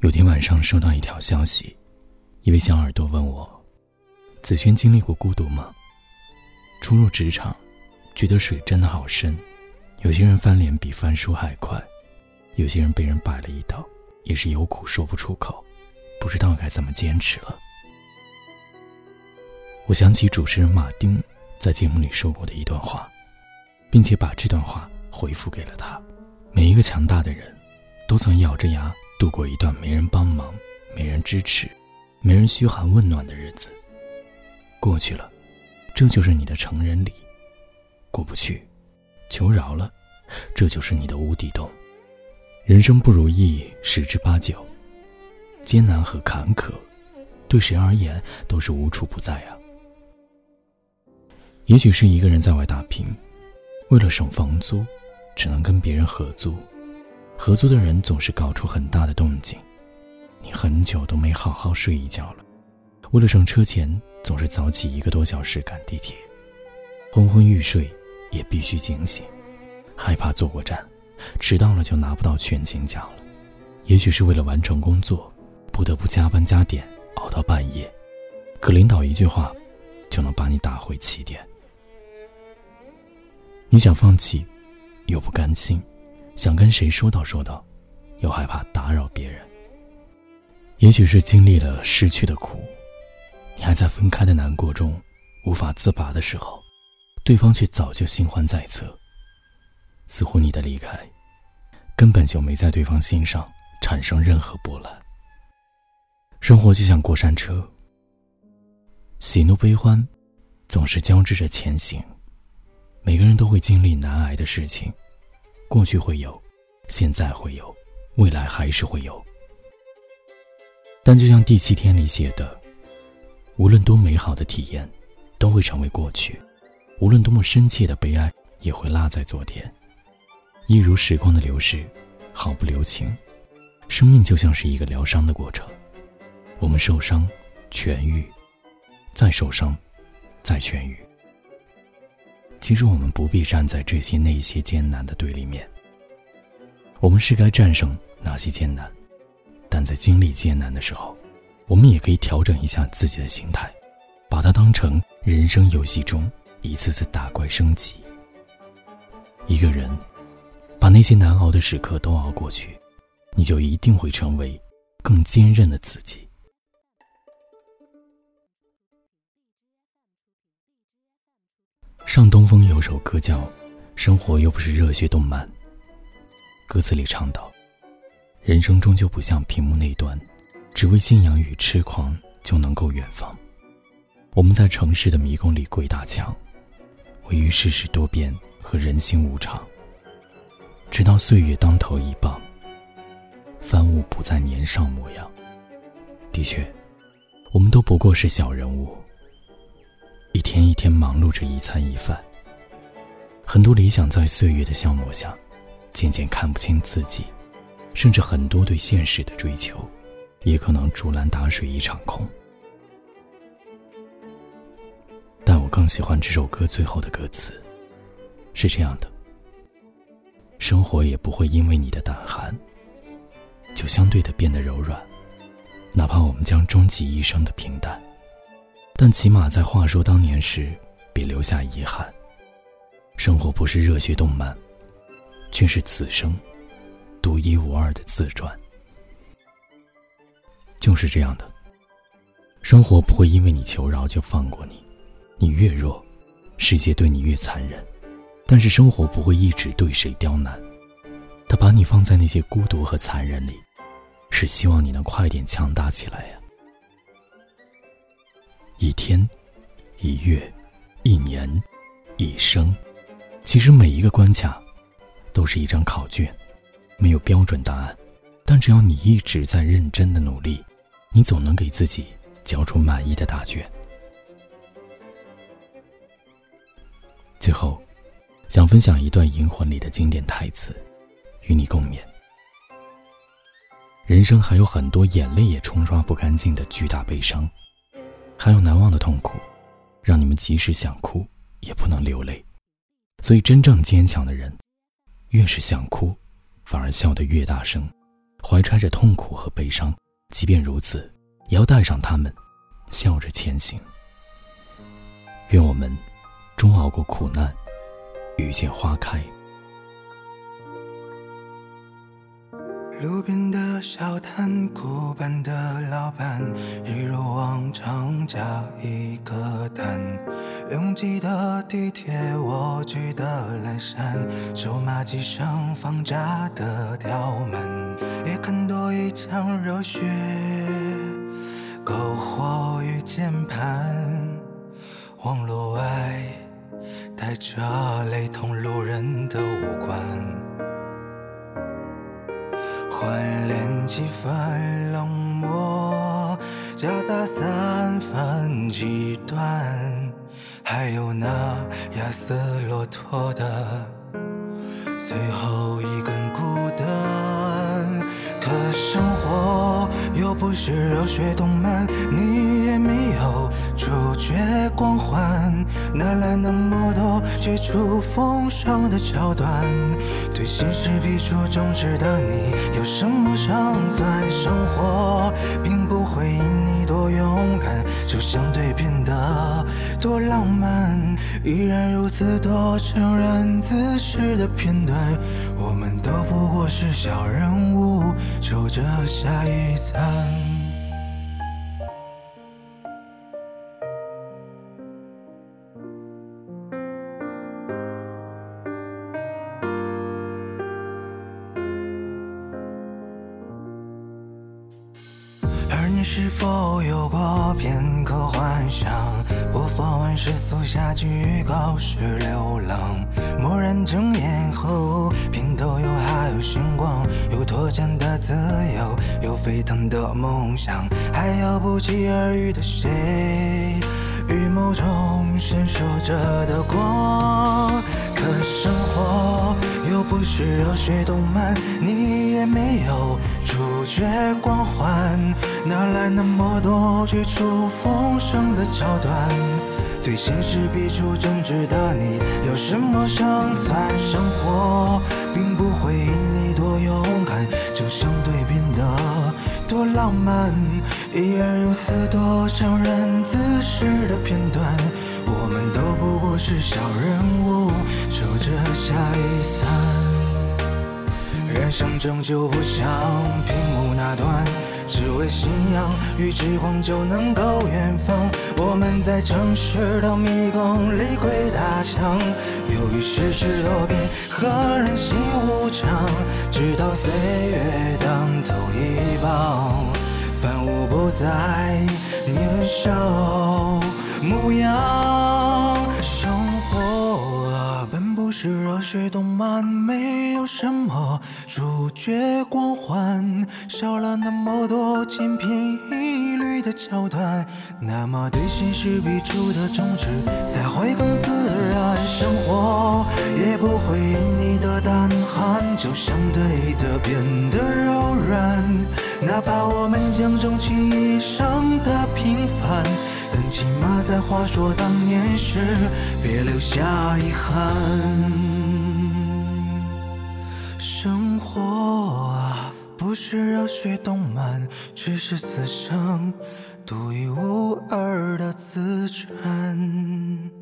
有天晚上收到一条消息，一位小耳朵问我：“子轩经历过孤独吗？初入职场，觉得水真的好深。有些人翻脸比翻书还快，有些人被人摆了一道，也是有苦说不出口，不知道该怎么坚持了。”我想起主持人马丁在节目里说过的一段话，并且把这段话回复给了他：每一个强大的人，都曾咬着牙。度过一段没人帮忙、没人支持、没人嘘寒问暖的日子，过去了，这就是你的成人礼；过不去，求饶了，这就是你的无底洞。人生不如意十之八九，艰难和坎坷，对谁而言都是无处不在啊。也许是一个人在外打拼，为了省房租，只能跟别人合租。合租的人总是搞出很大的动静，你很久都没好好睡一觉了。为了省车钱，总是早起一个多小时赶地铁，昏昏欲睡也必须警醒，害怕坐过站，迟到了就拿不到全勤奖了。也许是为了完成工作，不得不加班加点，熬到半夜，可领导一句话，就能把你打回起点。你想放弃，又不甘心。想跟谁说道说道，又害怕打扰别人。也许是经历了失去的苦，你还在分开的难过中无法自拔的时候，对方却早就新欢在侧。似乎你的离开，根本就没在对方心上产生任何波澜。生活就像过山车，喜怒悲欢总是交织着前行。每个人都会经历难挨的事情。过去会有，现在会有，未来还是会有。但就像第七天里写的，无论多美好的体验，都会成为过去；无论多么深切的悲哀，也会落在昨天。一如时光的流逝，毫不留情。生命就像是一个疗伤的过程，我们受伤，痊愈，再受伤，再痊愈。其实我们不必站在这些那些艰难的对立面。我们是该战胜哪些艰难，但在经历艰难的时候，我们也可以调整一下自己的心态，把它当成人生游戏中一次次打怪升级。一个人把那些难熬的时刻都熬过去，你就一定会成为更坚韧的自己。上东风有首歌叫《生活又不是热血动漫》，歌词里唱道：“人生终究不像屏幕那端，只为信仰与痴狂就能够远方。我们在城市的迷宫里鬼打墙，位于世事多变和人心无常。直到岁月当头一棒，帆物不再年少模样。的确，我们都不过是小人物。”一天一天忙碌着一餐一饭，很多理想在岁月的消磨下，渐渐看不清自己，甚至很多对现实的追求，也可能竹篮打水一场空。但我更喜欢这首歌最后的歌词，是这样的：生活也不会因为你的胆寒，就相对的变得柔软，哪怕我们将终其一生的平淡。但起码在话说当年时，别留下遗憾。生活不是热血动漫，却是此生独一无二的自传。就是这样的，生活不会因为你求饶就放过你，你越弱，世界对你越残忍。但是生活不会一直对谁刁难，他把你放在那些孤独和残忍里，是希望你能快点强大起来呀。一天，一月，一年，一生，其实每一个关卡，都是一张考卷，没有标准答案，但只要你一直在认真的努力，你总能给自己交出满意的答卷。最后，想分享一段《银魂》里的经典台词，与你共勉。人生还有很多眼泪也冲刷不干净的巨大悲伤。还有难忘的痛苦，让你们即使想哭也不能流泪。所以，真正坚强的人，越是想哭，反而笑得越大声，怀揣着痛苦和悲伤，即便如此，也要带上他们，笑着前行。愿我们终熬过苦难，遇见花开。路边的小摊，古板的老板，一如往常加一个单。拥挤的地铁，蜗居的阑珊，手马机上放炸的刁蛮，也看多一场热血，篝火与键盘。网络外，带着雷同路人的五官。换脸几分冷漠，夹杂三分极端，还有那亚瑟骆驼的最后一根孤单。可生活又不是热血动漫，你主角光环，哪来那么多绝处逢生的桥段？对现实比出正直的你，有什么胜算？生活并不会因你多勇敢，就相对变得多浪漫。依然如此多成人姿势的片段，我们都不过是小人物。守着下一餐。你是否有过片刻幻想？播放完世俗下预告时流浪，蓦然睁眼后，片头又还有星光，有脱缰的自由，有沸腾的梦想，还有不期而遇的谁，与某种闪烁着的光。可生活又不是热血动漫，你也没有主角光环，哪来那么多绝处逢生的桥段？对现实比出正直的你，有什么胜算？生活并不会因你多勇敢，就相对变得多浪漫。依然如此多成人自视的片段，我们都不过是小人物。守着下一餐，人生终究不像屏幕那段，只为信仰与之光就能够远方。我们在城市的迷宫里鬼打墙，由于世事多变和人心无常，直到岁月当头一棒，凡物不再年少模样。是热血动漫，没有什么主角光环，少了那么多千篇一律的桥段。那么对现实笔触的忠直，才会更自然。生活也不会因你的胆寒，就相对的变得柔软。哪怕我们将终其一生的平凡，但起码在话说当年时，别留下遗憾。生活啊，不是热血动漫，却是此生独一无二的自传。